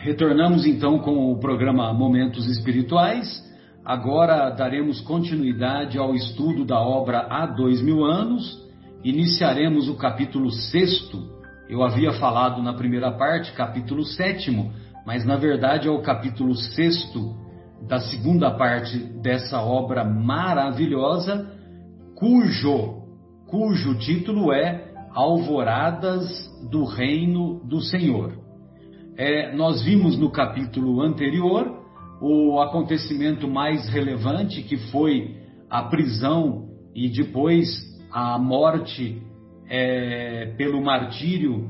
Retornamos então com o programa Momentos Espirituais. Agora daremos continuidade ao estudo da obra Há Dois Mil Anos. Iniciaremos o capítulo sexto. Eu havia falado na primeira parte, capítulo sétimo, mas na verdade é o capítulo sexto da segunda parte dessa obra maravilhosa, cujo, cujo título é Alvoradas do Reino do Senhor. É, nós vimos no capítulo anterior o acontecimento mais relevante, que foi a prisão e depois a morte é, pelo martírio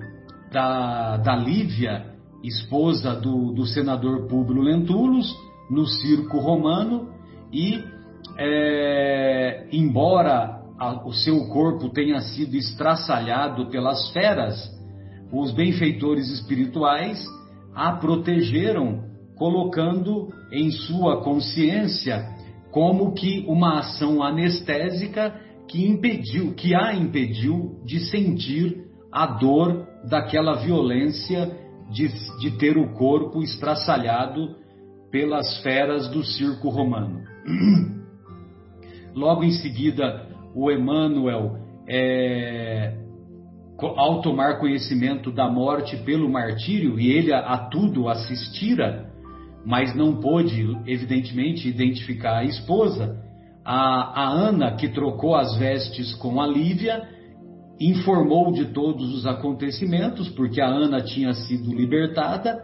da, da Lívia, esposa do, do senador Públio Lentulus, no circo romano, e é, embora a, o seu corpo tenha sido estraçalhado pelas feras, os benfeitores espirituais a protegeram, colocando em sua consciência como que uma ação anestésica que impediu, que a impediu de sentir a dor daquela violência de, de ter o corpo estraçalhado pelas feras do circo romano. Logo em seguida, o Emmanuel, é, ao tomar conhecimento da morte pelo martírio, e ele a, a tudo assistira, mas não pôde, evidentemente, identificar a esposa, a, a Ana, que trocou as vestes com a Lívia, informou de todos os acontecimentos, porque a Ana tinha sido libertada,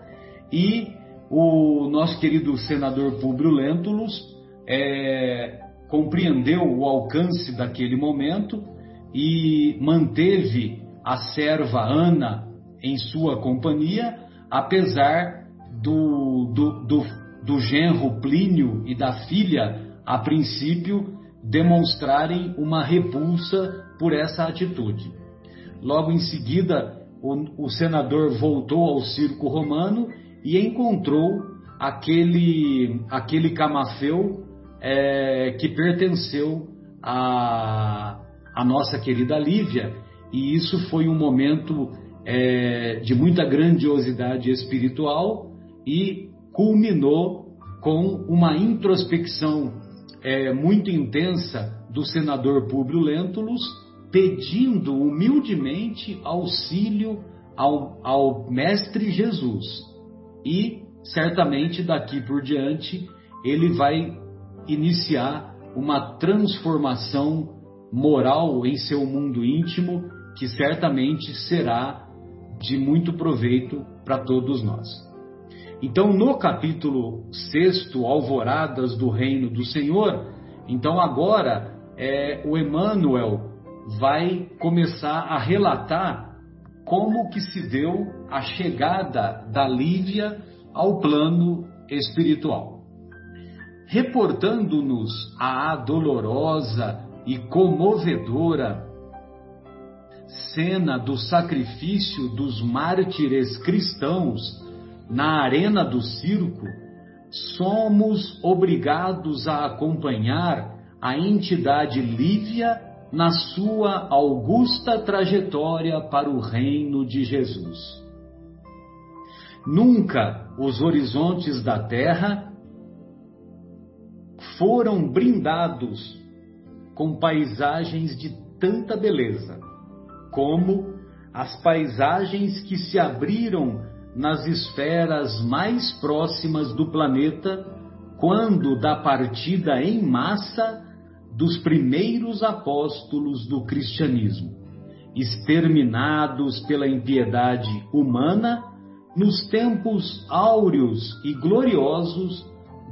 e o nosso querido senador Públio Lentulus é, compreendeu o alcance daquele momento e manteve a serva Ana em sua companhia, apesar do, do, do, do genro Plínio e da filha, a princípio, demonstrarem uma repulsa por essa atitude. Logo em seguida, o, o senador voltou ao circo romano e encontrou aquele, aquele camafeu é, que pertenceu à, à nossa querida Lívia, e isso foi um momento é, de muita grandiosidade espiritual e culminou com uma introspecção é, muito intensa do senador Públio Lentulus, pedindo humildemente auxílio ao, ao Mestre Jesus. E certamente daqui por diante ele vai iniciar uma transformação moral em seu mundo íntimo, que certamente será de muito proveito para todos nós. Então, no capítulo 6, Alvoradas do Reino do Senhor, então agora é, o Emmanuel vai começar a relatar como que se deu a chegada da Lívia ao plano espiritual reportando-nos a dolorosa e comovedora cena do sacrifício dos mártires cristãos na arena do circo, somos obrigados a acompanhar a entidade Lívia na sua augusta trajetória para o reino de Jesus. Nunca os horizontes da terra foram brindados com paisagens de tanta beleza, como as paisagens que se abriram nas esferas mais próximas do planeta quando da partida em massa dos primeiros apóstolos do cristianismo, exterminados pela impiedade humana nos tempos áureos e gloriosos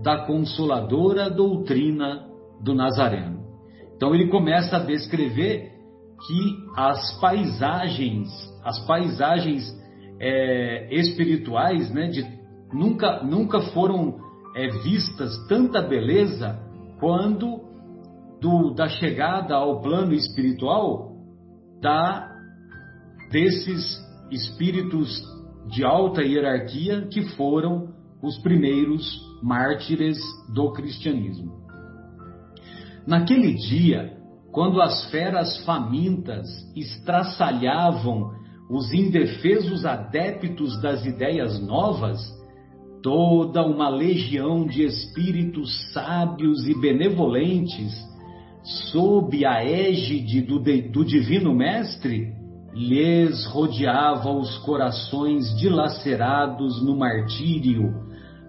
da consoladora doutrina do Nazareno. Então ele começa a descrever que as paisagens, as paisagens é, espirituais, né, de, nunca, nunca foram é, vistas tanta beleza quando do, da chegada ao plano espiritual da desses espíritos de alta hierarquia que foram os primeiros mártires do cristianismo. Naquele dia, quando as feras famintas estraçalhavam os indefesos adeptos das ideias novas, toda uma legião de espíritos sábios e benevolentes, sob a égide do, do Divino Mestre, lhes rodeava os corações dilacerados no martírio,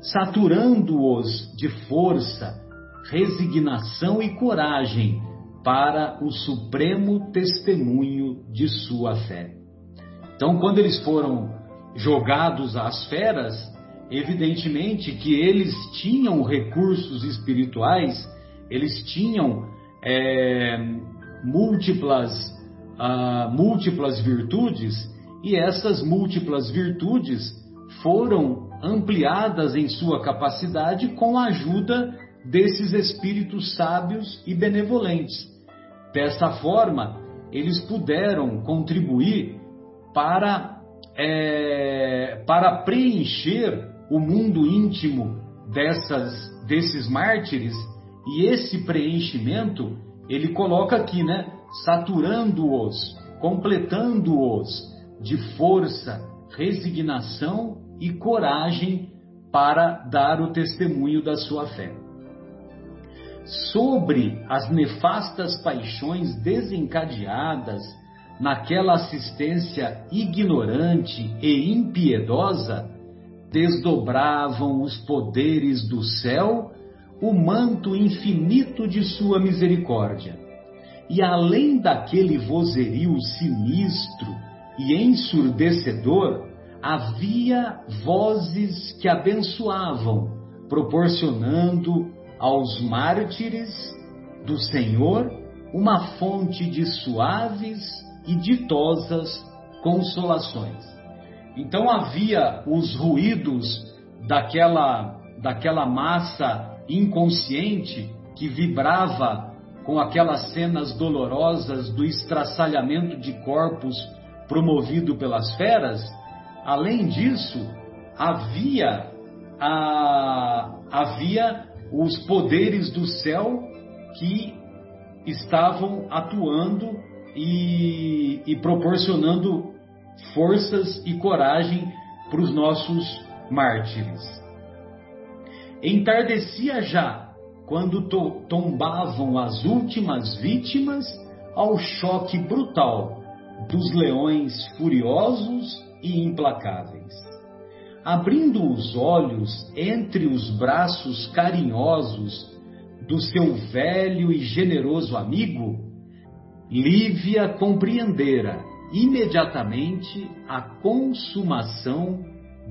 saturando-os de força, resignação e coragem para o supremo testemunho de sua fé. Então, quando eles foram jogados às feras, evidentemente que eles tinham recursos espirituais, eles tinham é, múltiplas, uh, múltiplas virtudes, e essas múltiplas virtudes foram ampliadas em sua capacidade com a ajuda desses espíritos sábios e benevolentes. Desta forma, eles puderam contribuir para, é, para preencher o mundo íntimo dessas, desses mártires, e esse preenchimento ele coloca aqui, né? Saturando-os, completando-os de força, resignação e coragem para dar o testemunho da sua fé. Sobre as nefastas paixões desencadeadas naquela assistência ignorante e impiedosa, desdobravam os poderes do céu o manto infinito de sua misericórdia. E além daquele vozerio sinistro e ensurdecedor, havia vozes que abençoavam, proporcionando aos mártires do Senhor uma fonte de suaves e ditosas consolações. Então havia os ruídos daquela, daquela massa inconsciente que vibrava com aquelas cenas dolorosas do estraçalhamento de corpos promovido pelas feras. Além disso, havia, a, havia os poderes do céu que estavam atuando e, e proporcionando forças e coragem para os nossos mártires. Entardecia já quando to tombavam as últimas vítimas ao choque brutal dos leões furiosos e implacáveis. Abrindo os olhos entre os braços carinhosos do seu velho e generoso amigo, Lívia compreendera imediatamente a consumação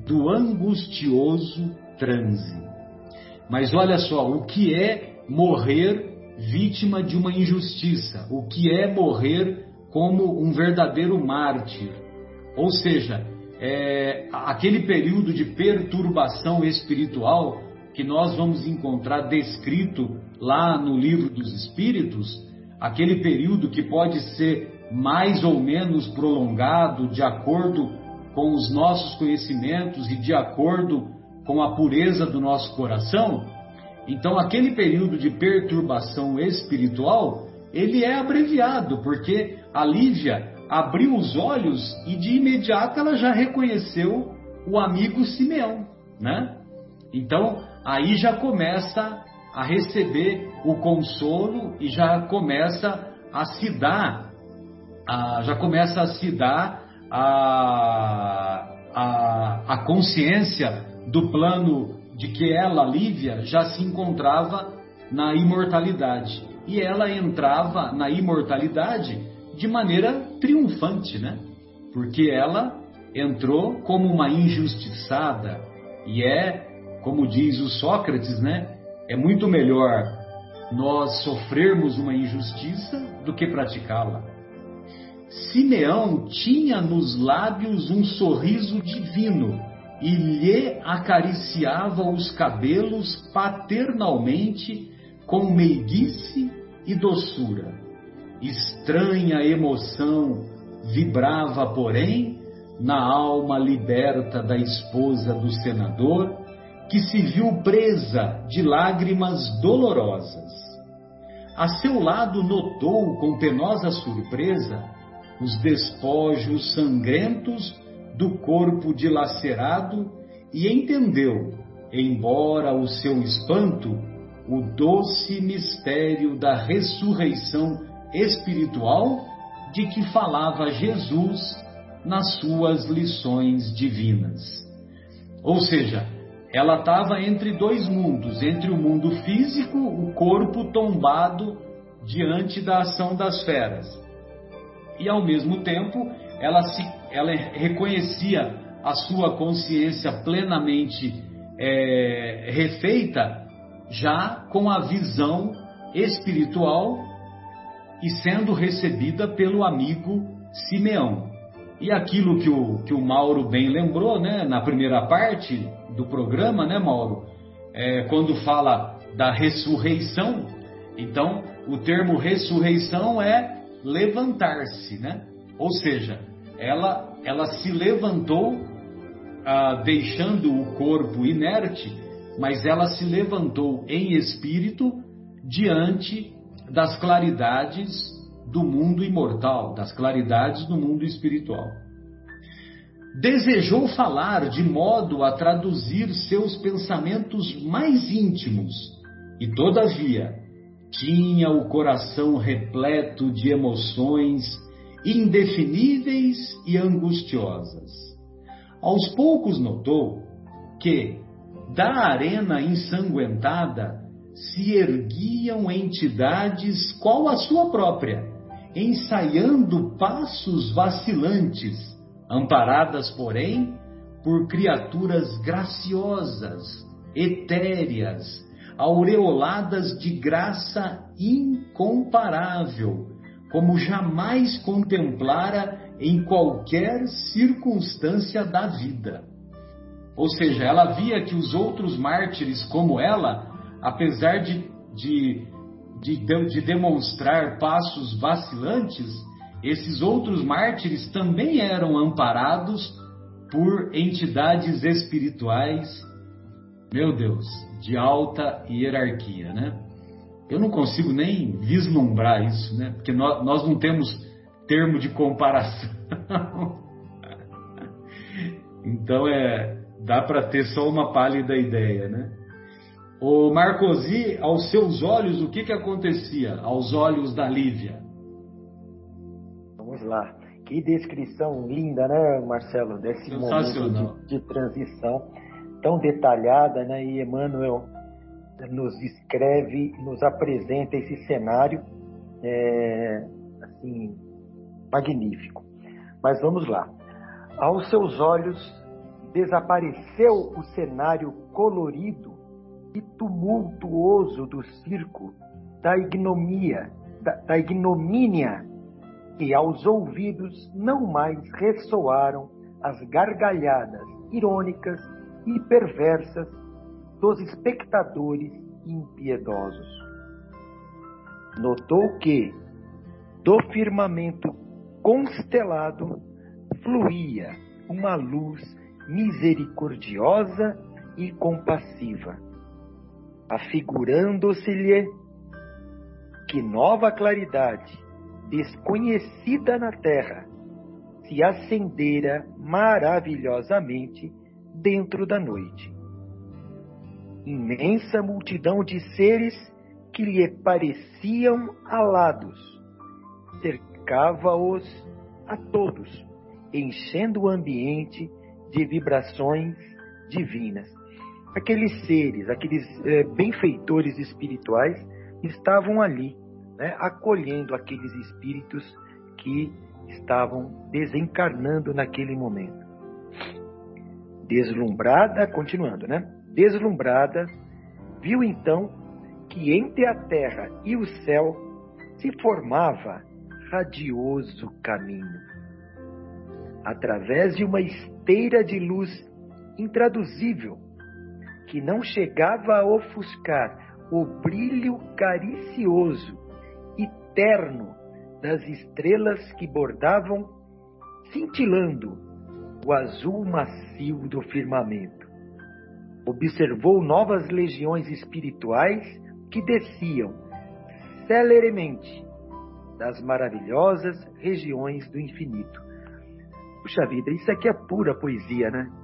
do angustioso transe. Mas olha só, o que é morrer vítima de uma injustiça? O que é morrer como um verdadeiro mártir? Ou seja, é, aquele período de perturbação espiritual que nós vamos encontrar descrito lá no livro dos Espíritos, aquele período que pode ser mais ou menos prolongado de acordo com os nossos conhecimentos e de acordo com a pureza do nosso coração, então aquele período de perturbação espiritual, ele é abreviado, porque a Lívia abriu os olhos e de imediato ela já reconheceu o amigo Simeão, né? Então, aí já começa a receber o consolo e já começa a se dar a, já começa a se dar a, a, a consciência do plano de que ela, Lívia, já se encontrava na imortalidade. E ela entrava na imortalidade de maneira triunfante, né? Porque ela entrou como uma injustiçada. E é, como diz o Sócrates, né? É muito melhor nós sofrermos uma injustiça do que praticá-la. Simeão tinha nos lábios um sorriso divino e lhe acariciava os cabelos paternalmente com meiguice e doçura. Estranha emoção vibrava, porém, na alma liberta da esposa do senador, que se viu presa de lágrimas dolorosas. A seu lado notou com penosa surpresa os despojos sangrentos do corpo dilacerado e entendeu embora o seu espanto, o doce mistério da ressurreição espiritual de que falava Jesus nas suas lições divinas. Ou seja, ela estava entre dois mundos, entre o mundo físico, o corpo tombado diante da ação das feras, e ao mesmo tempo ela, se, ela reconhecia a sua consciência plenamente é, refeita já com a visão espiritual e sendo recebida pelo amigo Simeão. E aquilo que o, que o Mauro bem lembrou, né, na primeira parte do programa, né, Mauro? É, quando fala da ressurreição, então o termo ressurreição é levantar-se, né? Ou seja, ela, ela se levantou, ah, deixando o corpo inerte, mas ela se levantou em espírito diante das claridades do mundo imortal, das claridades do mundo espiritual. Desejou falar de modo a traduzir seus pensamentos mais íntimos, e todavia tinha o coração repleto de emoções indefiníveis e angustiosas. Aos poucos notou que, da arena ensanguentada, se erguiam entidades qual a sua própria, ensaiando passos vacilantes, amparadas, porém, por criaturas graciosas, etéreas, aureoladas de graça incomparável, como jamais contemplara em qualquer circunstância da vida. Ou seja, ela via que os outros mártires como ela, apesar de, de, de, de demonstrar passos vacilantes, esses outros mártires também eram amparados por entidades espirituais, meu Deus, de alta hierarquia, né? Eu não consigo nem vislumbrar isso, né? Porque nós, nós não temos termo de comparação. então é dá para ter só uma pálida ideia, né? O Marcosi, aos seus olhos, o que que acontecia aos olhos da Lívia? Vamos lá. Que descrição linda, né, Marcelo, desse momento de, de transição tão detalhada, né? E Emmanuel nos escreve, nos apresenta esse cenário é, assim magnífico. Mas vamos lá. Aos seus olhos desapareceu o cenário colorido e tumultuoso do circo da ignomia, da, da ignomínia, e aos ouvidos não mais ressoaram as gargalhadas irônicas e perversas dos espectadores impiedosos. Notou que, do firmamento constelado, fluía uma luz misericordiosa e compassiva, afigurando-se-lhe que nova claridade, desconhecida na terra, se acendera maravilhosamente dentro da noite imensa multidão de seres que lhe pareciam alados. Cercava-os a todos, enchendo o ambiente de vibrações divinas. Aqueles seres, aqueles é, benfeitores espirituais estavam ali, né, acolhendo aqueles espíritos que estavam desencarnando naquele momento. Deslumbrada, continuando, né? deslumbrada, viu então que entre a terra e o céu se formava radioso caminho. Através de uma esteira de luz intraduzível, que não chegava a ofuscar o brilho caricioso e terno das estrelas que bordavam, cintilando o azul macio do firmamento observou novas legiões espirituais que desciam celeremente das maravilhosas regiões do infinito. Puxa vida, isso aqui é pura poesia, né?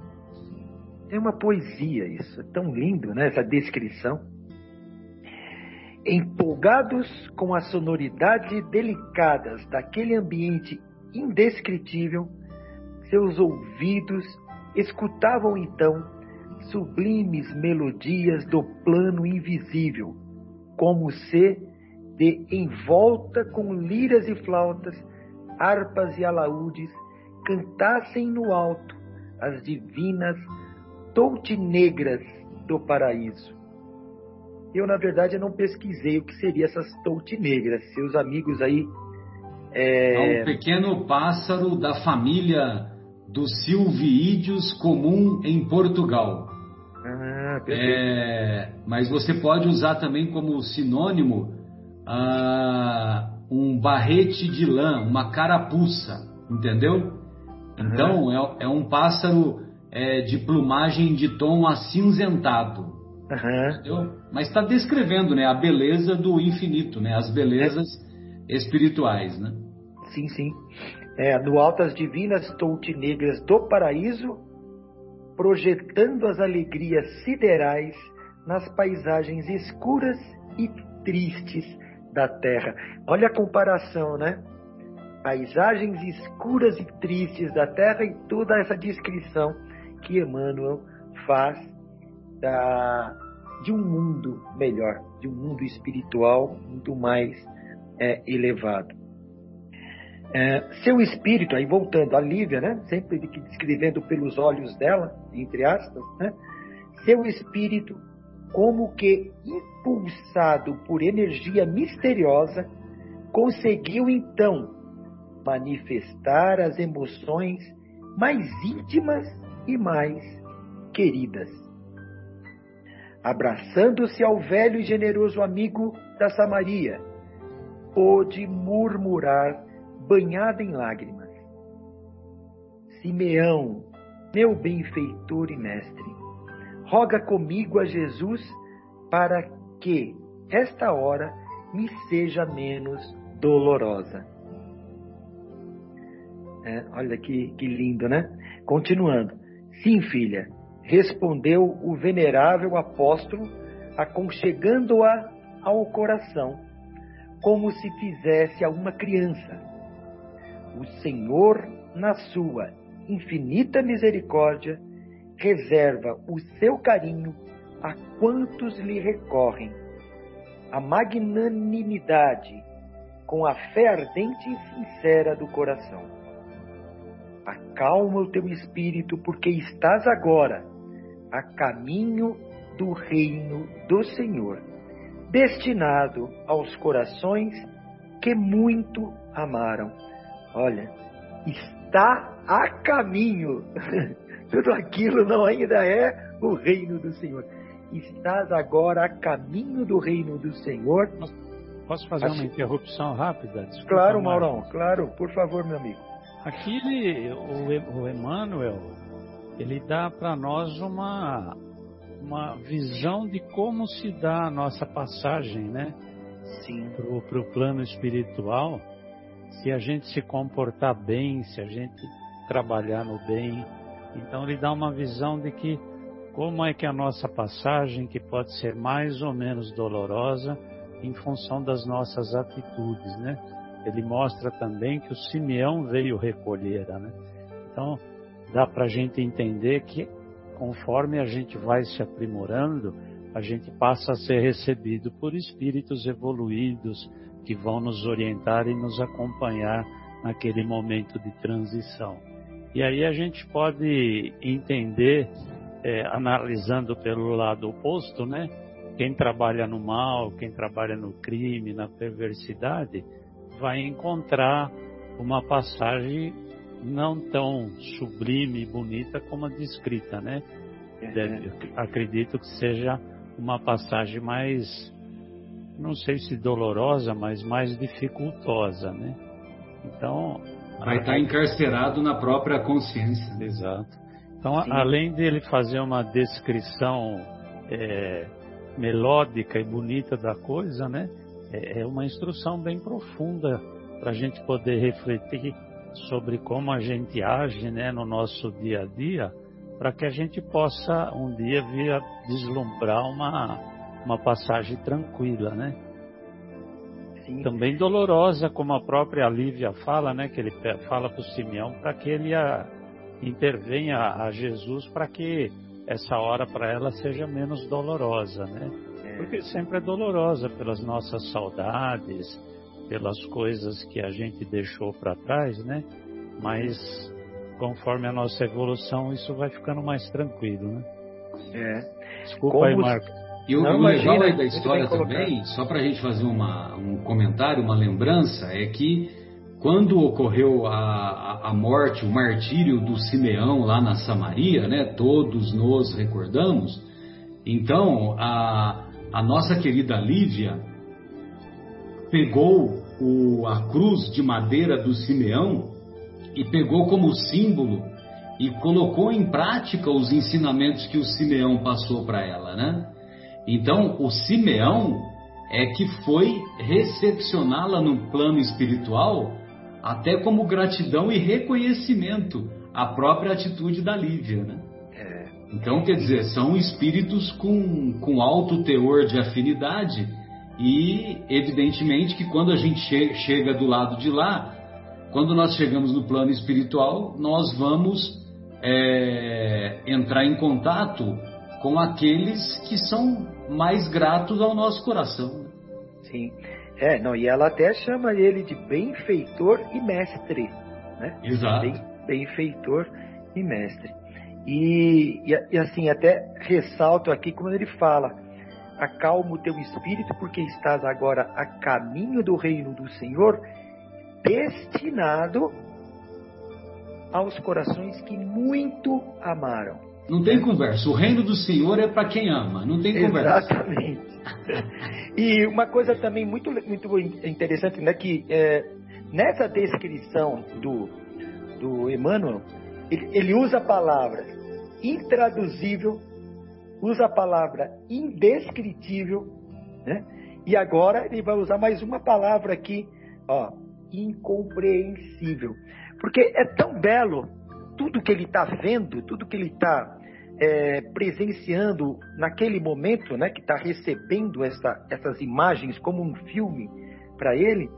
É uma poesia isso, é tão lindo, né? Essa descrição. Empolgados com a sonoridade delicadas daquele ambiente indescritível, seus ouvidos escutavam então sublimes melodias do plano invisível, como se de envolta com liras e flautas, harpas e alaúdes, cantassem no alto as divinas toutinegras do paraíso. Eu, na verdade, não pesquisei o que seria essas toutinegras. Seus amigos aí. É... é um pequeno pássaro da família dos silvídeos comum em Portugal. Ah, é, mas você pode usar também como sinônimo ah, um barrete de lã, uma carapuça, entendeu? Então é, é, um pássaro é, de plumagem de tom acinzentado, uhum. entendeu? Mas está descrevendo, né, a beleza do infinito, né, as belezas é. espirituais, né? Sim, sim. É, no altas divinas toutinegras do paraíso projetando as alegrias siderais nas paisagens escuras e tristes da terra. Olha a comparação, né? Paisagens escuras e tristes da terra e toda essa descrição que Emmanuel faz da, de um mundo melhor, de um mundo espiritual muito mais é, elevado. É, seu espírito, aí voltando a Lívia, né? Sempre descrevendo pelos olhos dela, entre aspas, né? Seu espírito, como que impulsado por energia misteriosa, conseguiu então manifestar as emoções mais íntimas e mais queridas. Abraçando-se ao velho e generoso amigo da Samaria, pôde murmurar banhada em lágrimas. Simeão, meu benfeitor e mestre, roga comigo a Jesus para que esta hora me seja menos dolorosa. É, olha que, que lindo, né? Continuando. Sim, filha, respondeu o venerável apóstolo, aconchegando-a ao coração, como se fizesse a uma criança o Senhor, na sua infinita misericórdia, reserva o seu carinho a quantos lhe recorrem. A magnanimidade com a fé ardente e sincera do coração. Acalma o teu espírito, porque estás agora a caminho do reino do Senhor, destinado aos corações que muito amaram olha, está a caminho. Tudo aquilo não ainda é o reino do Senhor. Estás agora a caminho do reino do Senhor. Posso fazer uma interrupção rápida? Desculpa, claro, Maurão, claro, por favor, meu amigo. Aqui ele, o, o Emmanuel, ele dá para nós uma, uma visão de como se dá a nossa passagem, né? Sim. Para o plano espiritual se a gente se comportar bem, se a gente trabalhar no bem. Então ele dá uma visão de que como é que a nossa passagem, que pode ser mais ou menos dolorosa, em função das nossas atitudes, né? Ele mostra também que o Simeão veio recolher, né? Então dá para a gente entender que conforme a gente vai se aprimorando, a gente passa a ser recebido por espíritos evoluídos, que vão nos orientar e nos acompanhar naquele momento de transição. E aí a gente pode entender, é, analisando pelo lado oposto, né? Quem trabalha no mal, quem trabalha no crime, na perversidade, vai encontrar uma passagem não tão sublime e bonita como a descrita, né? Deve, acredito que seja uma passagem mais não sei se dolorosa, mas mais dificultosa, né? Então vai estar encarcerado na própria consciência. Exato. Então, Sim. além dele fazer uma descrição é, melódica e bonita da coisa, né? É, é uma instrução bem profunda para a gente poder refletir sobre como a gente age, né, no nosso dia a dia, para que a gente possa um dia vir a deslumbrar uma, uma passagem tranquila, né? Sim. Também dolorosa, como a própria Lívia fala, né? Que ele fala para o Simeão para que ele a, intervenha a Jesus para que essa hora para ela seja menos dolorosa, né? Porque sempre é dolorosa pelas nossas saudades, pelas coisas que a gente deixou para trás, né? Mas conforme a nossa evolução, isso vai ficando mais tranquilo, né? É. Desculpa Como... aí, Marcos. E o, Não, legal aí da história também, só para a gente fazer uma, um comentário, uma lembrança, é que quando ocorreu a, a, a, morte, o martírio do Simeão lá na Samaria, né, todos nos recordamos, então a, a nossa querida Lívia pegou o, a cruz de madeira do Simeão e pegou como símbolo e colocou em prática os ensinamentos que o Simeão passou para ela, né? Então, o Simeão é que foi recepcioná-la no plano espiritual, até como gratidão e reconhecimento à própria atitude da Lívia, né? Então, quer dizer, são espíritos com, com alto teor de afinidade e, evidentemente, que quando a gente che chega do lado de lá, quando nós chegamos no plano espiritual, nós vamos é, entrar em contato com aqueles que são mais gratos ao nosso coração. Sim. É, não, e ela até chama ele de benfeitor e mestre, né? Exato. Ben, benfeitor e mestre. E, e, e, assim, até ressalto aqui quando ele fala: acalma o teu espírito, porque estás agora a caminho do reino do Senhor, destinado aos corações que muito amaram. Não tem conversa. O reino do Senhor é para quem ama. Não tem conversa. Exatamente. e uma coisa também muito, muito interessante, né? Que é, nessa descrição do, do Emmanuel, ele, ele usa a palavra intraduzível, usa a palavra indescritível, né? E agora ele vai usar mais uma palavra aqui, ó, incompreensível. Porque é tão belo tudo que ele está vendo, tudo que ele está é, presenciando naquele momento, né, que está recebendo essa, essas imagens como um filme para ele,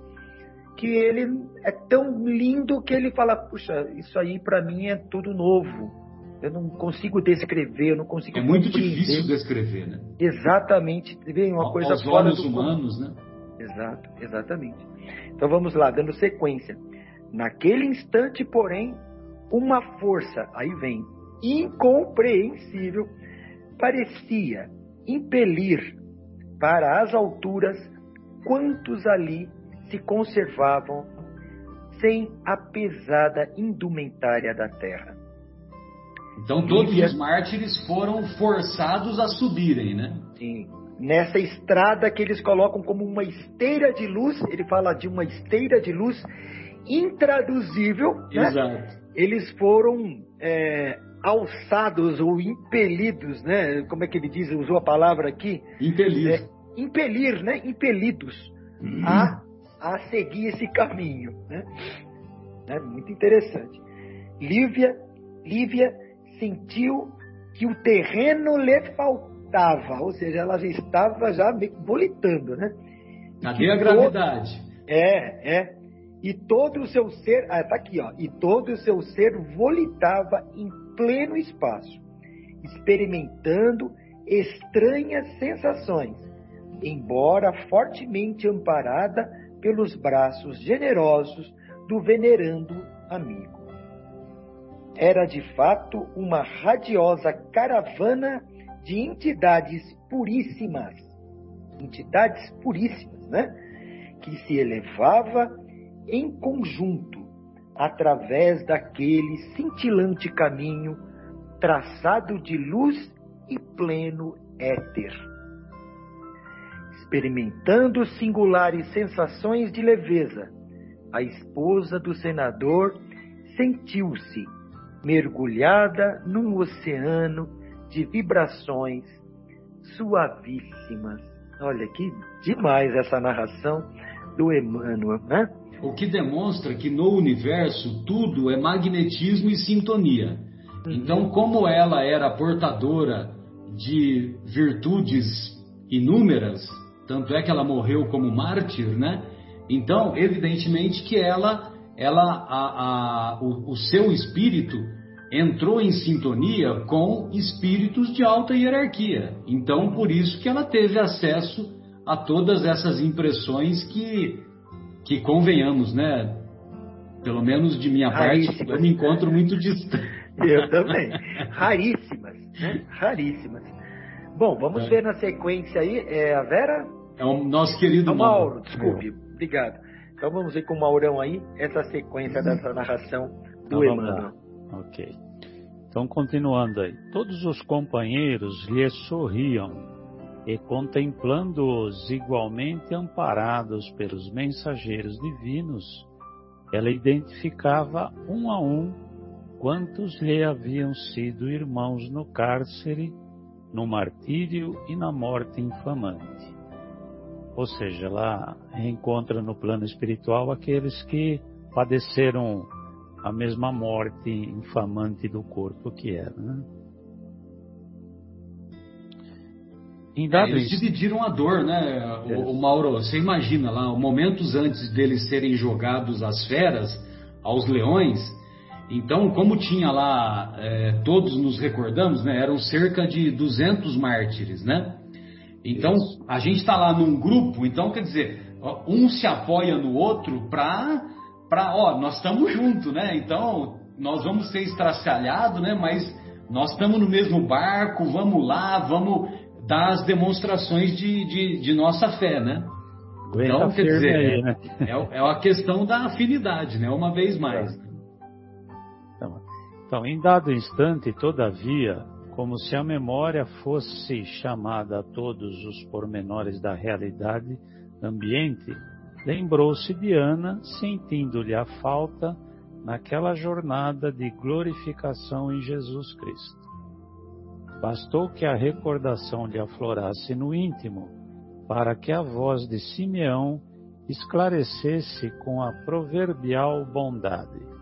que ele é tão lindo que ele fala: puxa, isso aí para mim é tudo novo. Eu não consigo descrever, eu não consigo. É muito difícil descrever, né? Exatamente, vem uma coisa Aos fora olhos do humanos, né? Exato, exatamente. Então vamos lá, dando sequência. Naquele instante, porém, uma força, aí vem, incompreensível, parecia impelir para as alturas quantos ali se conservavam sem a pesada indumentária da terra. Então todos os mártires foram forçados a subirem, né? Sim. Nessa estrada que eles colocam como uma esteira de luz, ele fala de uma esteira de luz intraduzível. Né? Exato. Né? Eles foram é, alçados ou impelidos, né? Como é que ele diz? Usou a palavra aqui? Impelir. É, impelir, né? Impelidos uhum. a, a seguir esse caminho, né? É muito interessante. Lívia, Lívia sentiu que o terreno lhe faltava, ou seja, ela já estava já volitando, né? Cadê a gravidade? Todo, é, é e todo o seu ser, ah, tá aqui, ó, e todo o seu ser volitava em pleno espaço, experimentando estranhas sensações, embora fortemente amparada pelos braços generosos do venerando amigo. Era de fato uma radiosa caravana de entidades puríssimas, entidades puríssimas, né? Que se elevava em conjunto através daquele cintilante caminho traçado de luz e pleno éter. Experimentando singulares sensações de leveza, a esposa do senador sentiu-se mergulhada num oceano de vibrações suavíssimas. Olha que demais essa narração do Emmanuel, né? o que demonstra que no universo tudo é magnetismo e sintonia. Então, como ela era portadora de virtudes inúmeras, tanto é que ela morreu como mártir, né? Então, evidentemente que ela, ela a, a, o, o seu espírito entrou em sintonia com espíritos de alta hierarquia. Então, por isso que ela teve acesso a todas essas impressões que, que convenhamos, né? Pelo menos de minha parte, eu me encontro muito distante. Eu também. Raríssimas, né? Raríssimas. Bom, vamos é. ver na sequência aí. É a Vera? É o nosso querido é Mauro. Mauro. Desculpe, é. obrigado. Então vamos ver com o Maurão aí essa sequência dessa narração do então, Emmanuel. Ok. Então, continuando aí. Todos os companheiros lhe sorriam e, contemplando-os igualmente amparados pelos mensageiros divinos, ela identificava um a um quantos lhe haviam sido irmãos no cárcere, no martírio e na morte infamante. Ou seja, ela reencontra no plano espiritual aqueles que padeceram a mesma morte infamante do corpo que era. Né? É, eles dividiram a dor, né, o, o, Mauro? Você imagina lá, momentos antes deles serem jogados às feras, aos leões, então, como tinha lá, é, todos nos recordamos, né, eram cerca de 200 mártires, né? Então, a gente está lá num grupo, então quer dizer, um se apoia no outro para, para, ó, nós estamos juntos, né? Então, nós vamos ser estraçalhados, né? Mas nós estamos no mesmo barco, vamos lá, vamos dar as demonstrações de, de, de nossa fé, né? Então, quer dizer, aí, né? é, é uma questão da afinidade, né? Uma vez mais. Então, então, em dado instante, todavia, como se a memória fosse chamada a todos os pormenores da realidade ambiente, lembrou-se de Ana, sentindo-lhe a falta naquela jornada de glorificação em Jesus Cristo. Bastou que a recordação lhe aflorasse no íntimo, para que a voz de Simeão esclarecesse com a proverbial bondade.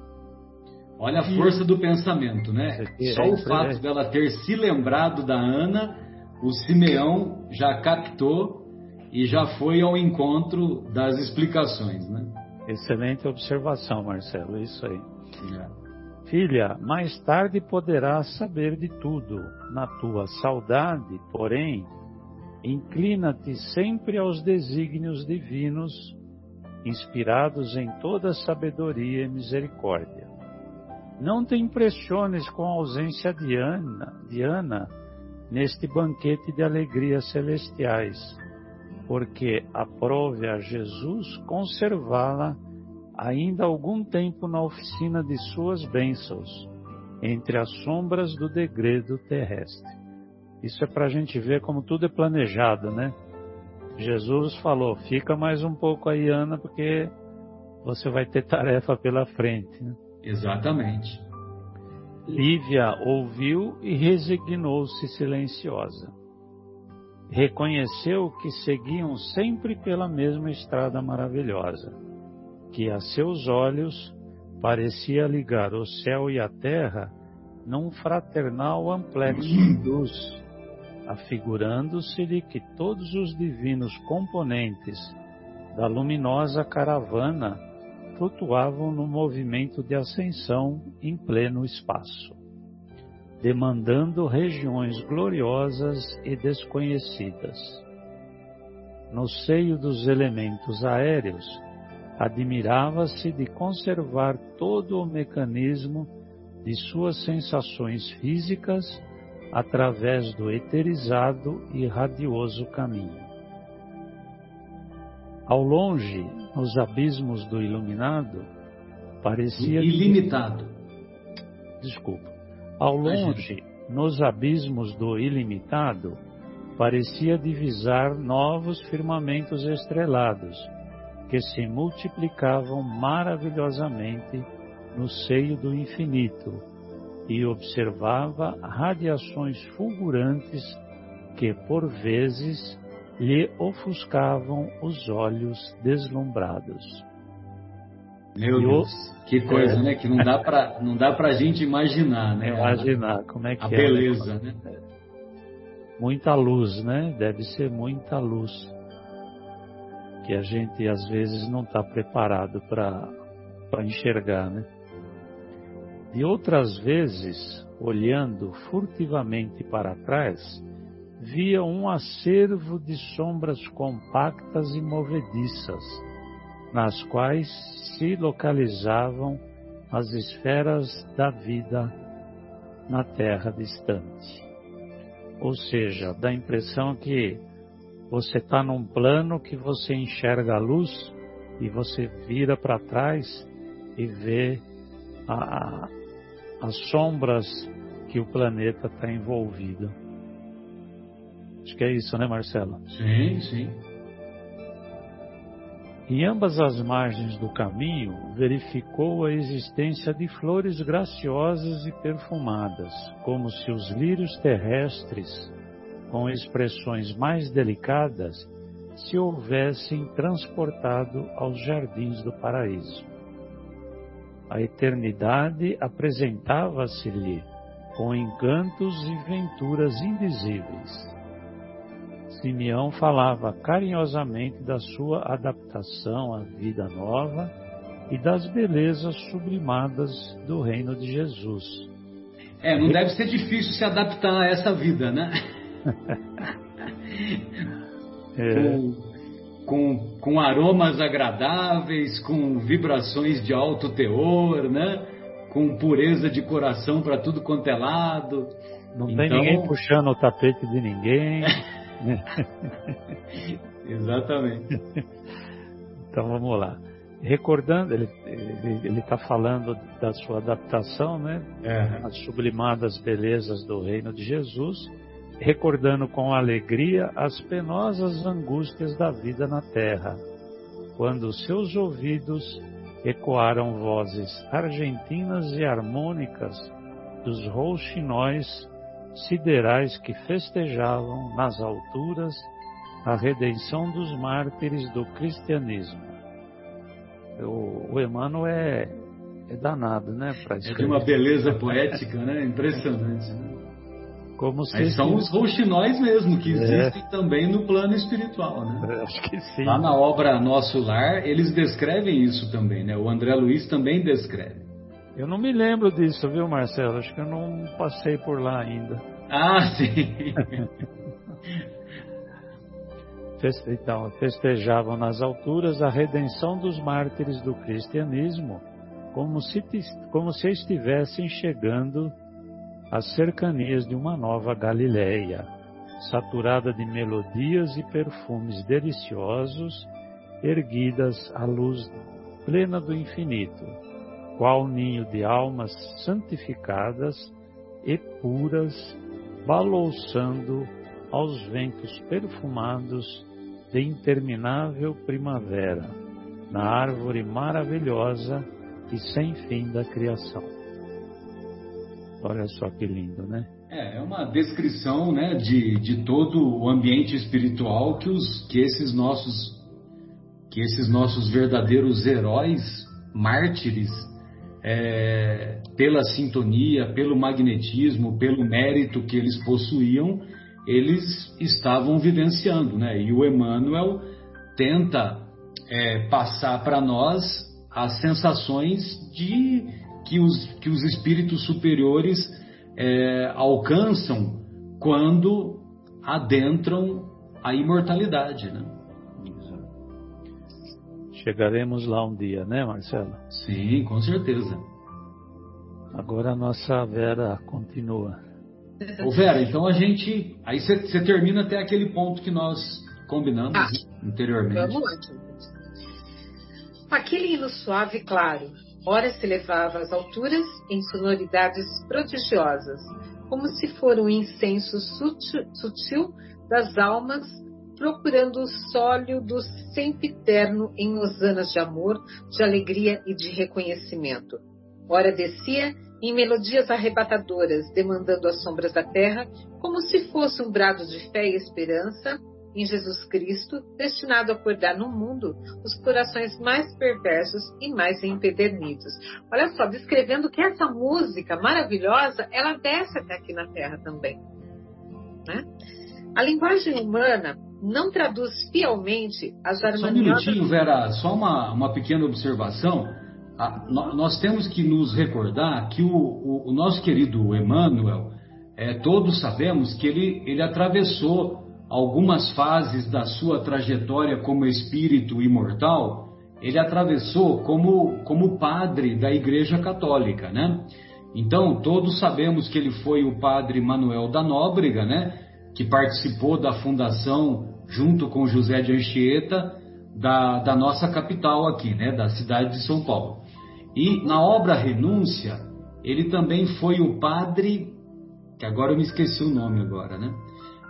Olha a força do pensamento, né? Só o fato dela ter se lembrado da Ana, o Simeão já captou e já foi ao encontro das explicações, né? Excelente observação, Marcelo, isso aí. É. Filha, mais tarde poderás saber de tudo. Na tua saudade, porém, inclina-te sempre aos desígnios divinos, inspirados em toda sabedoria e misericórdia. Não te impressiones com a ausência de Ana, de Ana neste banquete de alegrias celestiais, porque aprove a Jesus conservá-la ainda algum tempo na oficina de suas bênçãos, entre as sombras do degredo terrestre. Isso é para a gente ver como tudo é planejado, né? Jesus falou: fica mais um pouco aí, Ana, porque você vai ter tarefa pela frente. Né? Exatamente. Lívia ouviu e resignou-se silenciosa. Reconheceu que seguiam sempre pela mesma estrada maravilhosa que a seus olhos parecia ligar o céu e a terra num fraternal amplexo de luz, afigurando-se-lhe que todos os divinos componentes da luminosa caravana flutuavam no movimento de ascensão em pleno espaço, demandando regiões gloriosas e desconhecidas. No seio dos elementos aéreos, admirava-se de conservar todo o mecanismo de suas sensações físicas através do eterizado e radioso caminho. Ao longe, nos abismos do iluminado, parecia. Ilimitado. Que... Desculpa. Ao longe, nos abismos do ilimitado, parecia divisar novos firmamentos estrelados que se multiplicavam maravilhosamente no seio do infinito e observava radiações fulgurantes que por vezes lhe ofuscavam os olhos deslumbrados. Meu Deus, que coisa, é. né? Que não dá para não dá para a gente imaginar, né? Imaginar como é que a é. A beleza, né? Muita luz, né? Deve ser muita luz que a gente às vezes não está preparado para enxergar, né? E outras vezes, olhando furtivamente para trás, via um acervo de sombras compactas e movediças, nas quais se localizavam as esferas da vida na Terra distante. Ou seja, dá a impressão que você está num plano que você enxerga a luz e você vira para trás e vê a, as sombras que o planeta está envolvido. Acho que é isso, né, Marcelo? Sim, sim. Em ambas as margens do caminho, verificou a existência de flores graciosas e perfumadas, como se os lírios terrestres com expressões mais delicadas, se houvessem transportado aos jardins do paraíso. A eternidade apresentava-se-lhe com encantos e venturas indizíveis. Simeão falava carinhosamente da sua adaptação à vida nova e das belezas sublimadas do reino de Jesus. É, não deve ser difícil se adaptar a essa vida, né? é. com, com, com, aromas agradáveis, com vibrações de alto teor, né? com pureza de coração para tudo quanto é lado. Não então... tem ninguém puxando o tapete de ninguém. Exatamente. Então vamos lá. Recordando, ele está falando da sua adaptação, né? É. As sublimadas belezas do reino de Jesus recordando com alegria as penosas angústias da vida na terra, quando seus ouvidos ecoaram vozes argentinas e harmônicas dos rouxinóis siderais que festejavam nas alturas a redenção dos mártires do cristianismo. O, o Emmanuel é, é danado, né? é de uma beleza poética, né? Impressionante. Né? Como se Mas são os rouxinóis mesmo, que é. existem é. também no plano espiritual, né? Acho que sim. Lá na obra Nosso Lar, eles descrevem isso também, né? O André Luiz também descreve. Eu não me lembro disso, viu, Marcelo? Acho que eu não passei por lá ainda. Ah, sim. então, festejavam nas alturas a redenção dos mártires do cristianismo, como se, como se estivessem chegando às cercanias de uma nova Galileia, saturada de melodias e perfumes deliciosos, erguidas à luz plena do infinito, qual ninho de almas santificadas e puras, balouçando aos ventos perfumados de interminável primavera, na árvore maravilhosa e sem fim da criação. Olha só que lindo, né? É, é uma descrição né, de, de todo o ambiente espiritual que, os, que, esses nossos, que esses nossos verdadeiros heróis, mártires, é, pela sintonia, pelo magnetismo, pelo mérito que eles possuíam, eles estavam vivenciando. Né? E o Emmanuel tenta é, passar para nós as sensações de que os, que os espíritos superiores é, alcançam quando adentram a imortalidade, né? Chegaremos lá um dia, né, Marcelo? Sim, com certeza. Agora a nossa Vera continua. Ô Vera, então a gente. Aí você termina até aquele ponto que nós combinamos ah, anteriormente. Vamos lá. Aquele hino suave e claro, ora se elevava às alturas em sonoridades prodigiosas, como se for um incenso sutil, sutil das almas procurando o sólio do sempiterno em hosanas de amor, de alegria e de reconhecimento. Ora descia em melodias arrebatadoras, demandando as sombras da terra, como se fosse um brado de fé e esperança, em Jesus Cristo, destinado a acordar no mundo os corações mais perversos e mais empedernidos. Olha só, descrevendo que essa música maravilhosa, ela desce até aqui na Terra também. Né? A linguagem humana não traduz fielmente as harmoniosas... Só um minutinho, Vera, só uma, uma pequena observação. Ah, nós temos que nos recordar que o, o, o nosso querido Emmanuel, é, todos sabemos que ele, ele atravessou algumas fases da sua trajetória como espírito imortal, ele atravessou como, como padre da Igreja Católica, né? Então, todos sabemos que ele foi o padre Manuel da Nóbrega, né? Que participou da fundação, junto com José de Anchieta, da, da nossa capital aqui, né? Da cidade de São Paulo. E na obra Renúncia, ele também foi o padre, que agora eu me esqueci o nome agora, né?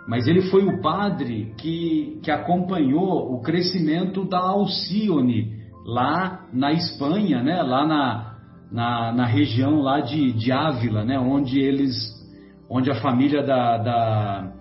mas ele foi o padre que, que acompanhou o crescimento da Alcione lá na Espanha, né? lá na, na, na região lá de, de Ávila, né? onde eles, onde a família da, da,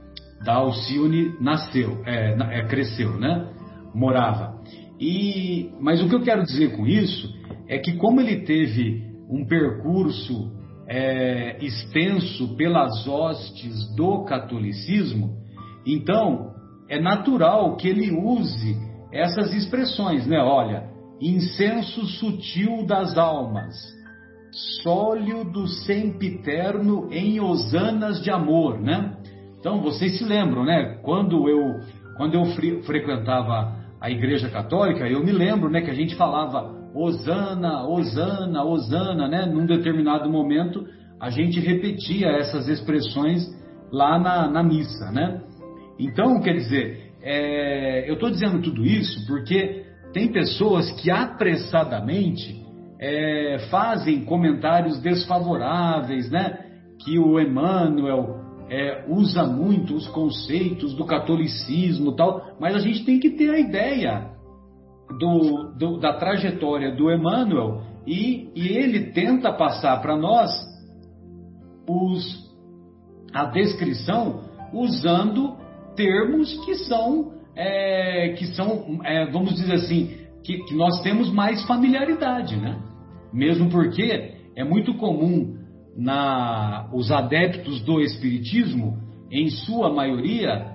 da Alcione nasceu, é, é, cresceu, né? morava. E, mas o que eu quero dizer com isso é que como ele teve um percurso é, extenso pelas hostes do catolicismo, então é natural que ele use essas expressões, né? Olha, incenso sutil das almas, sólido sempiterno em osanas de amor, né? Então vocês se lembram, né? Quando eu quando eu frequentava a Igreja Católica, eu me lembro, né, que a gente falava Osana, Osana, Osana, né? Num determinado momento, a gente repetia essas expressões lá na, na missa, né? Então, quer dizer, é, eu estou dizendo tudo isso porque tem pessoas que apressadamente é, fazem comentários desfavoráveis, né? Que o Emmanuel é, usa muito os conceitos do catolicismo tal, mas a gente tem que ter a ideia do, do, da trajetória do Emmanuel e, e ele tenta passar para nós os, a descrição usando termos que são, é, que são é, vamos dizer assim, que, que nós temos mais familiaridade, né? Mesmo porque é muito comum na os adeptos do espiritismo, em sua maioria,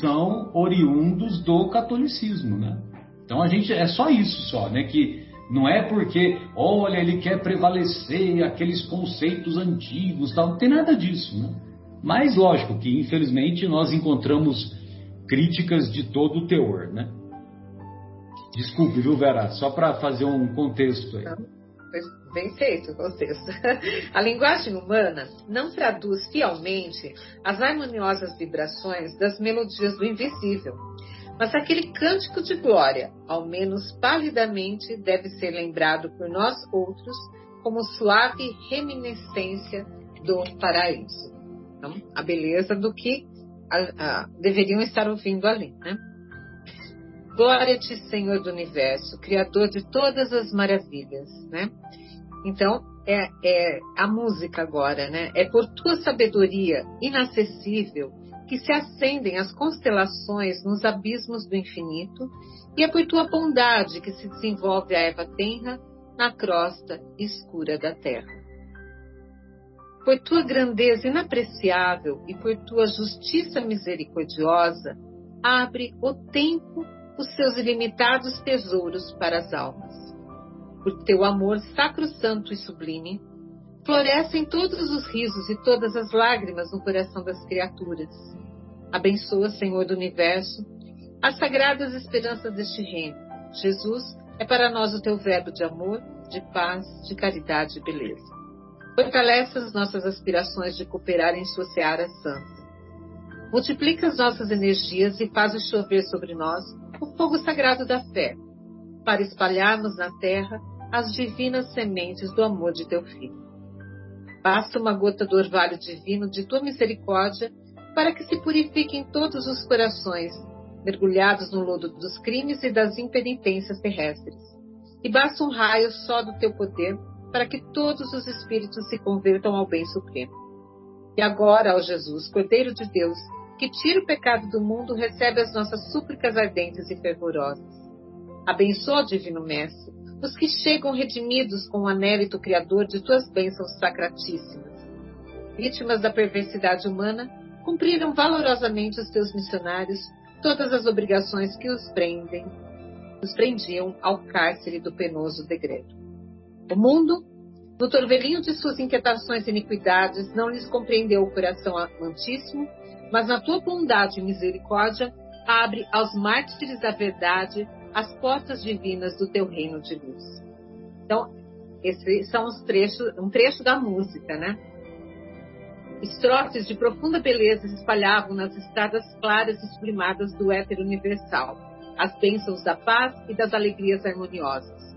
são oriundos do catolicismo, né? Então a gente é só isso só, né? Que não é porque, olha, ele quer prevalecer aqueles conceitos antigos, tal. Não tem nada disso, né? Mas lógico que infelizmente nós encontramos críticas de todo o teor, né? Desculpe, viu, Vera? Só para fazer um contexto aí. Bem feito contexto. A linguagem humana não traduz fielmente as harmoniosas vibrações das melodias do invisível mas aquele cântico de glória, ao menos palidamente, deve ser lembrado por nós outros como suave reminiscência do paraíso. Então, a beleza do que a, a, deveriam estar ouvindo ali, né? Glória a ti, Senhor do universo, Criador de todas as maravilhas, né? Então, é, é a música agora, né? É por tua sabedoria inacessível que se acendem as constelações nos abismos do infinito, e é por tua bondade que se desenvolve a erva tenra na crosta escura da terra. Por tua grandeza inapreciável e por tua justiça misericordiosa, abre o tempo os seus ilimitados tesouros para as almas. Por teu amor sacrosanto e sublime, florescem todos os risos e todas as lágrimas no coração das criaturas. Abençoa, Senhor do universo, as sagradas esperanças deste reino. Jesus é para nós o teu verbo de amor, de paz, de caridade e beleza. Fortalece as nossas aspirações de cooperar em sua seara santa. Multiplica as nossas energias e faz chover sobre nós o fogo sagrado da fé, para espalharmos na terra as divinas sementes do amor de teu Filho. Basta uma gota do orvalho divino de tua misericórdia para que se purifiquem todos os corações, mergulhados no lodo dos crimes e das impenitências terrestres. E basta um raio só do teu poder para que todos os espíritos se convertam ao bem supremo. E agora, ó Jesus, Cordeiro de Deus, que tira o pecado do mundo, recebe as nossas súplicas ardentes e fervorosas. Abençoa, Divino Mestre, os que chegam redimidos com o anélito criador de tuas bênçãos sacratíssimas. Vítimas da perversidade humana, cumpriram valorosamente os teus missionários todas as obrigações que os prendem, os prendiam ao cárcere do penoso degredo. O mundo, no torvelinho de suas inquietações e iniquidades, não lhes compreendeu o coração amantíssimo, mas na tua bondade e misericórdia, abre aos mártires da verdade as portas divinas do teu reino de luz. Então, esses são os trechos, um trecho da música, né? Estrofes de profunda beleza espalhavam nas estradas claras e sublimadas do éter universal, as bênçãos da paz e das alegrias harmoniosas.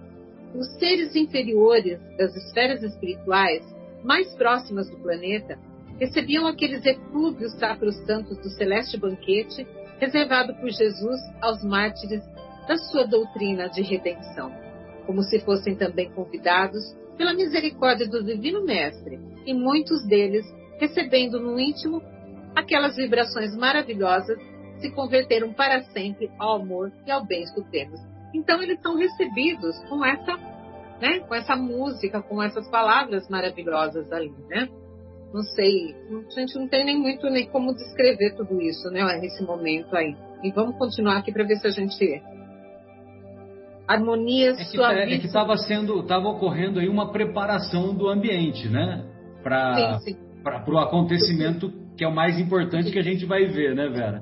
Os seres inferiores das esferas espirituais, mais próximas do planeta, recebiam aqueles eflúvios sacrossantos do celeste banquete reservado por Jesus aos mártires da sua doutrina de redenção, como se fossem também convidados pela misericórdia do Divino Mestre, e muitos deles recebendo no íntimo aquelas vibrações maravilhosas, se converteram para sempre ao amor e ao bem supremos. Então eles são recebidos com essa, né, com essa música, com essas palavras maravilhosas ali, né? Não sei, a gente não tem nem muito nem como descrever tudo isso, né, nesse momento aí. E vamos continuar aqui para ver se a gente harmonia é que, É que estava sendo, estava ocorrendo aí uma preparação do ambiente, né? Para para o acontecimento que é o mais importante que a gente vai ver, né, Vera?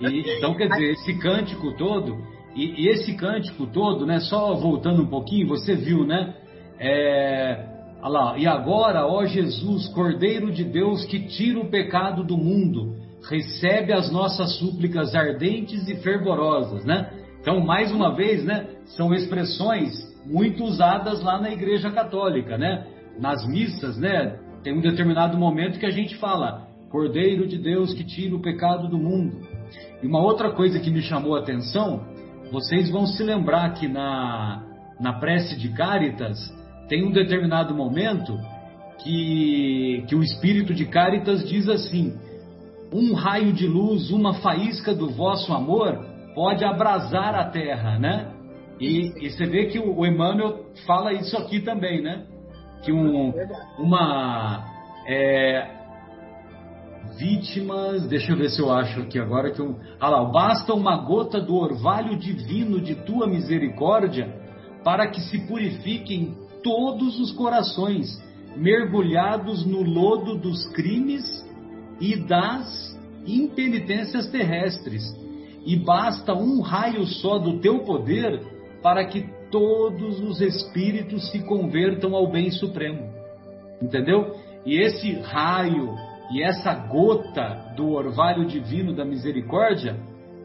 E, então, quer dizer, esse cântico todo, e, e, esse cântico todo, né, só voltando um pouquinho, você viu, né? É, olha lá, e agora, ó Jesus, Cordeiro de Deus que tira o pecado do mundo, recebe as nossas súplicas ardentes e fervorosas, né? Então, mais uma vez, né, são expressões muito usadas lá na Igreja Católica, né? Nas missas, né? Tem um determinado momento que a gente fala, Cordeiro de Deus que tira o pecado do mundo. E uma outra coisa que me chamou a atenção, vocês vão se lembrar que na, na prece de Cáritas tem um determinado momento que, que o espírito de Cáritas diz assim: um raio de luz, uma faísca do vosso amor pode abrasar a terra, né? E, e você vê que o, o Emmanuel fala isso aqui também, né? que um, uma é, vítimas, deixa eu ver se eu acho aqui agora que um, ah lá, basta uma gota do orvalho divino de tua misericórdia para que se purifiquem todos os corações mergulhados no lodo dos crimes e das impenitências terrestres. E basta um raio só do teu poder para que todos os espíritos se convertam ao bem supremo. Entendeu? E esse raio e essa gota do orvalho divino da misericórdia,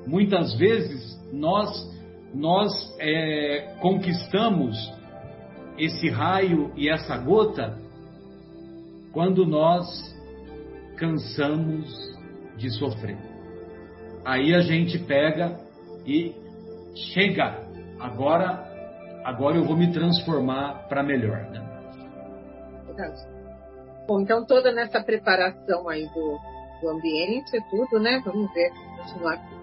muitas vezes nós nós é, conquistamos esse raio e essa gota quando nós cansamos de sofrer. Aí a gente pega e chega, agora agora eu vou me transformar para melhor. Né? Bom, então toda nessa preparação aí do, do ambiente e tudo, né? Vamos ver, continuar aqui.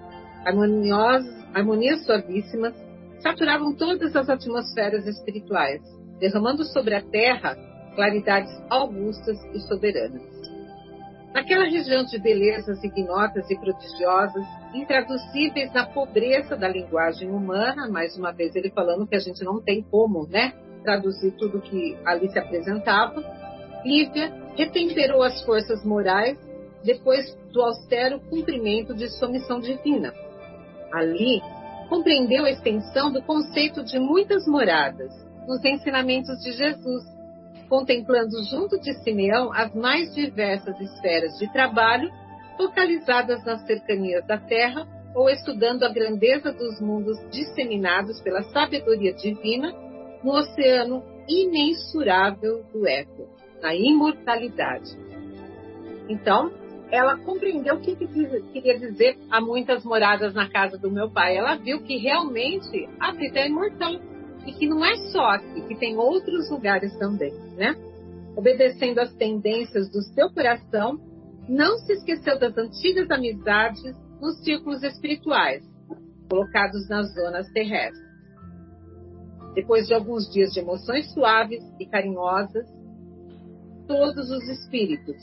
Harmonias suavíssimas saturavam todas as atmosferas espirituais, derramando sobre a terra claridades augustas e soberanas. Naquela região de belezas ignotas e prodigiosas, intraduzíveis na pobreza da linguagem humana, mais uma vez ele falando que a gente não tem como, né, traduzir tudo que ali se apresentava, Lívia retemperou as forças morais depois do austero cumprimento de sua missão divina. Ali, compreendeu a extensão do conceito de muitas moradas nos ensinamentos de Jesus, contemplando junto de Simeão as mais diversas esferas de trabalho localizadas nas cercanias da Terra ou estudando a grandeza dos mundos disseminados pela sabedoria divina no oceano imensurável do éter, na imortalidade. Então, ela compreendeu o que, que queria dizer há muitas moradas na casa do meu pai. Ela viu que realmente a vida é imortal e que não é só aqui, que tem outros lugares também, né? Obedecendo às tendências do seu coração, não se esqueceu das antigas amizades nos círculos espirituais, colocados nas zonas terrestres. Depois de alguns dias de emoções suaves e carinhosas, todos os espíritos,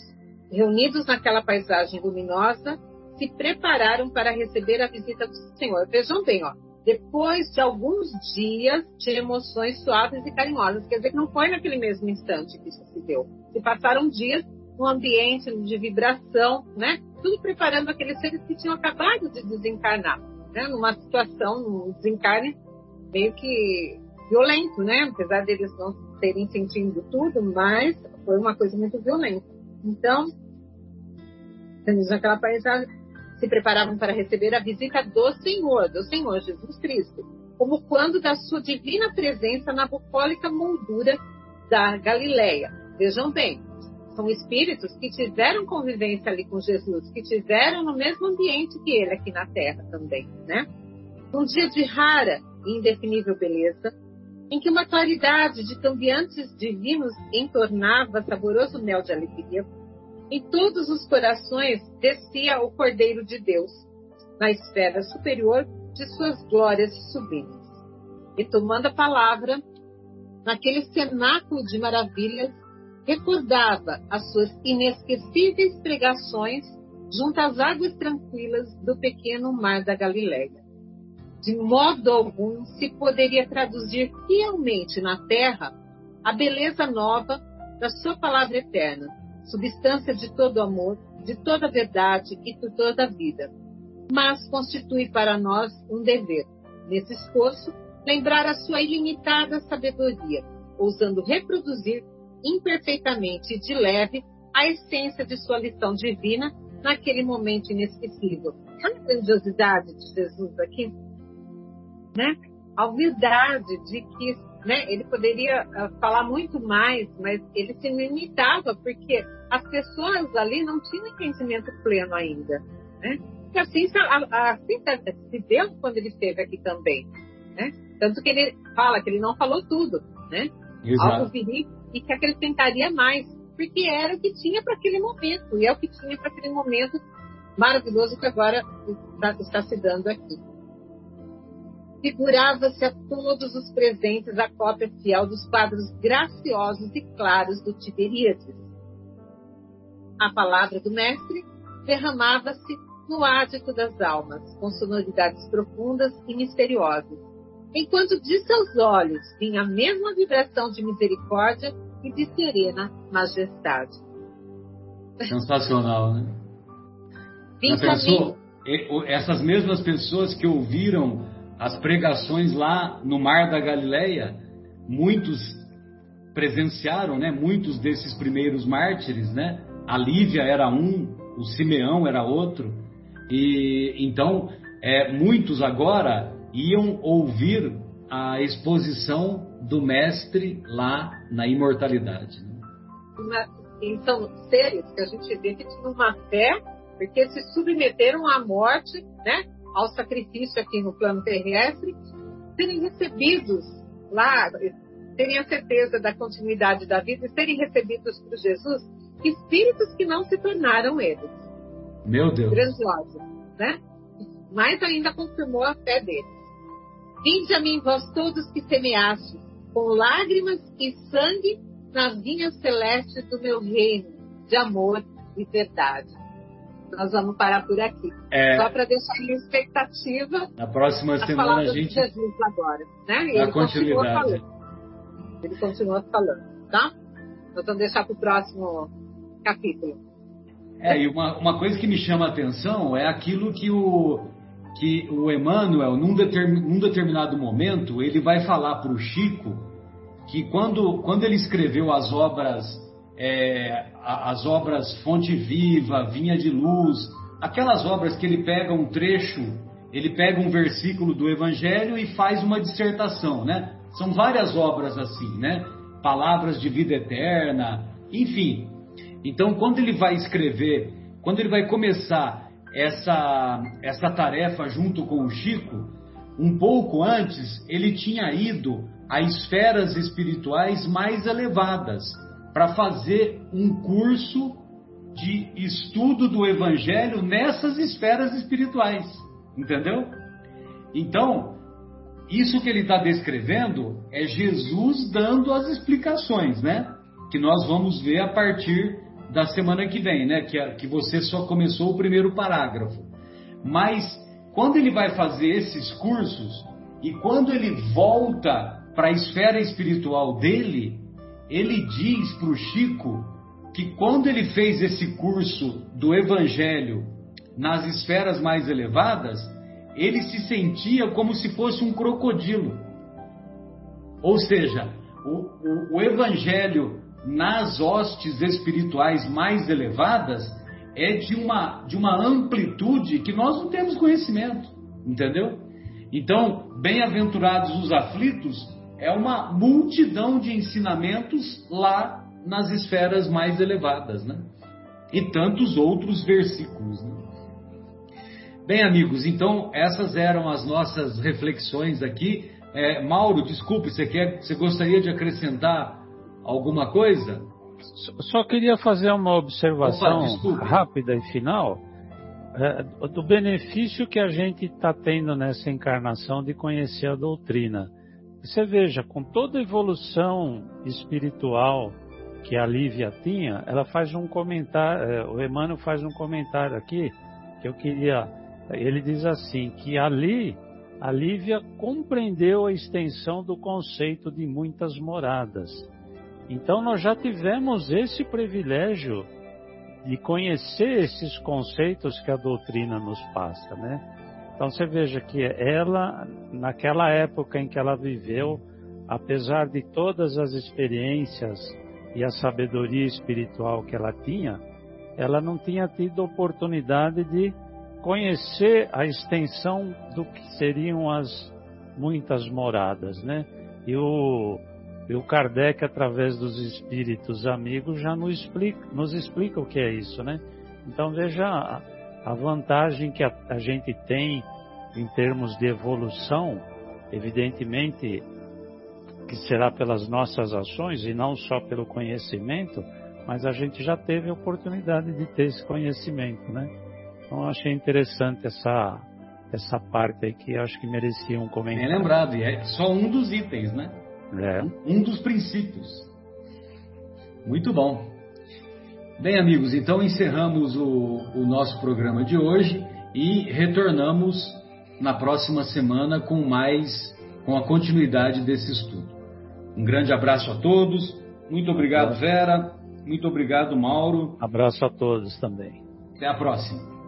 reunidos naquela paisagem luminosa, se prepararam para receber a visita do Senhor. Vejam bem, ó, depois de alguns dias de emoções suaves e carinhosas, quer dizer que não foi naquele mesmo instante que isso se deu. Se passaram dias no ambiente de vibração, né? Tudo preparando aqueles seres que tinham acabado de desencarnar, né? Numa situação, num desencarne meio que violento, né? Apesar deles não terem sentindo tudo, mas foi uma coisa muito violenta. Então, temos naquela paisagem, se preparavam para receber a visita do Senhor, do Senhor Jesus Cristo, como quando da sua divina presença na bucólica moldura da Galileia. Vejam bem, são espíritos que tiveram convivência ali com Jesus, que tiveram no mesmo ambiente que ele aqui na Terra também, né? Um dia de rara e indefinível beleza, em que uma claridade de cambiantes divinos entornava saboroso mel de alegria, em todos os corações descia o Cordeiro de Deus, na esfera superior de suas glórias sublimes. E tomando a palavra, naquele cenáculo de maravilhas, recordava as suas inesquecíveis pregações junto às águas tranquilas do pequeno mar da Galileia. De modo algum se poderia traduzir fielmente na terra a beleza nova da sua palavra eterna, substância de todo amor, de toda verdade e de toda vida. Mas constitui para nós um dever, nesse esforço, lembrar a sua ilimitada sabedoria, ousando reproduzir imperfeitamente e de leve a essência de sua lição divina naquele momento inesquecível. A grandiosidade de Jesus aqui, né? A humildade de que né, ele poderia uh, falar muito mais, mas ele se limitava porque as pessoas ali não tinham entendimento pleno ainda, né? E assim, assim se deu quando ele esteve aqui também, né? Tanto que ele fala que ele não falou tudo, né? Exato. Algo viria e que acrescentaria mais, porque era o que tinha para aquele momento, e é o que tinha para aquele momento maravilhoso que agora está, está se dando aqui. Figurava-se a todos os presentes a cópia fiel dos quadros graciosos e claros do Tiberíades. A palavra do Mestre derramava-se no ádito das almas, com sonoridades profundas e misteriosas, enquanto de seus olhos vinha a mesma vibração de misericórdia e de serena majestade. Sensacional, né? Pensou, essas mesmas pessoas que ouviram as pregações lá no Mar da Galileia, muitos presenciaram, né? Muitos desses primeiros mártires, né? A Lívia era um, o Simeão era outro, e então é, muitos agora iam ouvir a exposição do mestre lá na imortalidade. Né? Então, seres que a gente vê que tinham uma fé, porque se submeteram à morte, né, ao sacrifício aqui no plano terrestre, serem recebidos lá, terem a certeza da continuidade da vida e serem recebidos por Jesus, espíritos que não se tornaram eles. Meu Deus. Grandiosos, né? Mais ainda confirmou a fé deles. Vinde a mim, vós todos que semeastes, com lágrimas e sangue nas vinhas celestes do meu reino, de amor e verdade. Nós vamos parar por aqui. É... Só para deixar a expectativa. Na próxima semana a gente. Jesus agora, né? E ele continuidade. Ele continua falando, tá? Nós vamos deixar para o próximo capítulo. É, e uma, uma coisa que me chama a atenção é aquilo que o, que o Emmanuel, num, determin, num determinado momento, ele vai falar para o Chico que quando, quando ele escreveu as obras, é, as obras Fonte Viva, Vinha de Luz, aquelas obras que ele pega um trecho, ele pega um versículo do Evangelho e faz uma dissertação, né? São várias obras assim, né? Palavras de vida eterna, enfim. Então, quando ele vai escrever, quando ele vai começar essa, essa tarefa junto com o Chico, um pouco antes ele tinha ido a esferas espirituais mais elevadas para fazer um curso de estudo do Evangelho nessas esferas espirituais. Entendeu? Então, isso que ele está descrevendo é Jesus dando as explicações, né? Que nós vamos ver a partir da semana que vem, né? Que, que você só começou o primeiro parágrafo. Mas quando ele vai fazer esses cursos e quando ele volta para a esfera espiritual dele, ele diz para o Chico que quando ele fez esse curso do Evangelho nas esferas mais elevadas, ele se sentia como se fosse um crocodilo. Ou seja, o, o, o Evangelho nas hostes espirituais mais elevadas é de uma, de uma amplitude que nós não temos conhecimento, entendeu? Então, bem-aventurados os aflitos é uma multidão de ensinamentos lá nas esferas mais elevadas, né? E tantos outros versículos. Né? Bem, amigos, então essas eram as nossas reflexões aqui. É, Mauro, desculpe, você quer, você gostaria de acrescentar alguma coisa? Só queria fazer uma observação Opa, rápida e final é, do benefício que a gente está tendo nessa encarnação de conhecer a doutrina. Você veja, com toda a evolução espiritual que a Lívia tinha, ela faz um comentário, é, o Emmanuel faz um comentário aqui que eu queria. Ele diz assim: que ali a Lívia compreendeu a extensão do conceito de muitas moradas. Então nós já tivemos esse privilégio de conhecer esses conceitos que a doutrina nos passa, né? Então você veja que ela, naquela época em que ela viveu, apesar de todas as experiências e a sabedoria espiritual que ela tinha, ela não tinha tido oportunidade de conhecer a extensão do que seriam as muitas moradas, né? E o, e o Kardec, através dos espíritos amigos, já nos explica, nos explica o que é isso, né? Então veja a, vantagem que a, a gente tem em termos de evolução, evidentemente que será pelas nossas ações e não só pelo conhecimento, mas a gente já teve a oportunidade de ter esse conhecimento, né? Então eu achei interessante essa essa parte aí que acho que merecia um comentário. Bem lembrado, e é só um dos itens, né? É. Um dos princípios. Muito bom. Bem, amigos, então encerramos o, o nosso programa de hoje e retornamos na próxima semana com mais, com a continuidade desse estudo. Um grande abraço a todos. Muito obrigado, Vera. Muito obrigado, Mauro. Abraço a todos também. Até a próxima.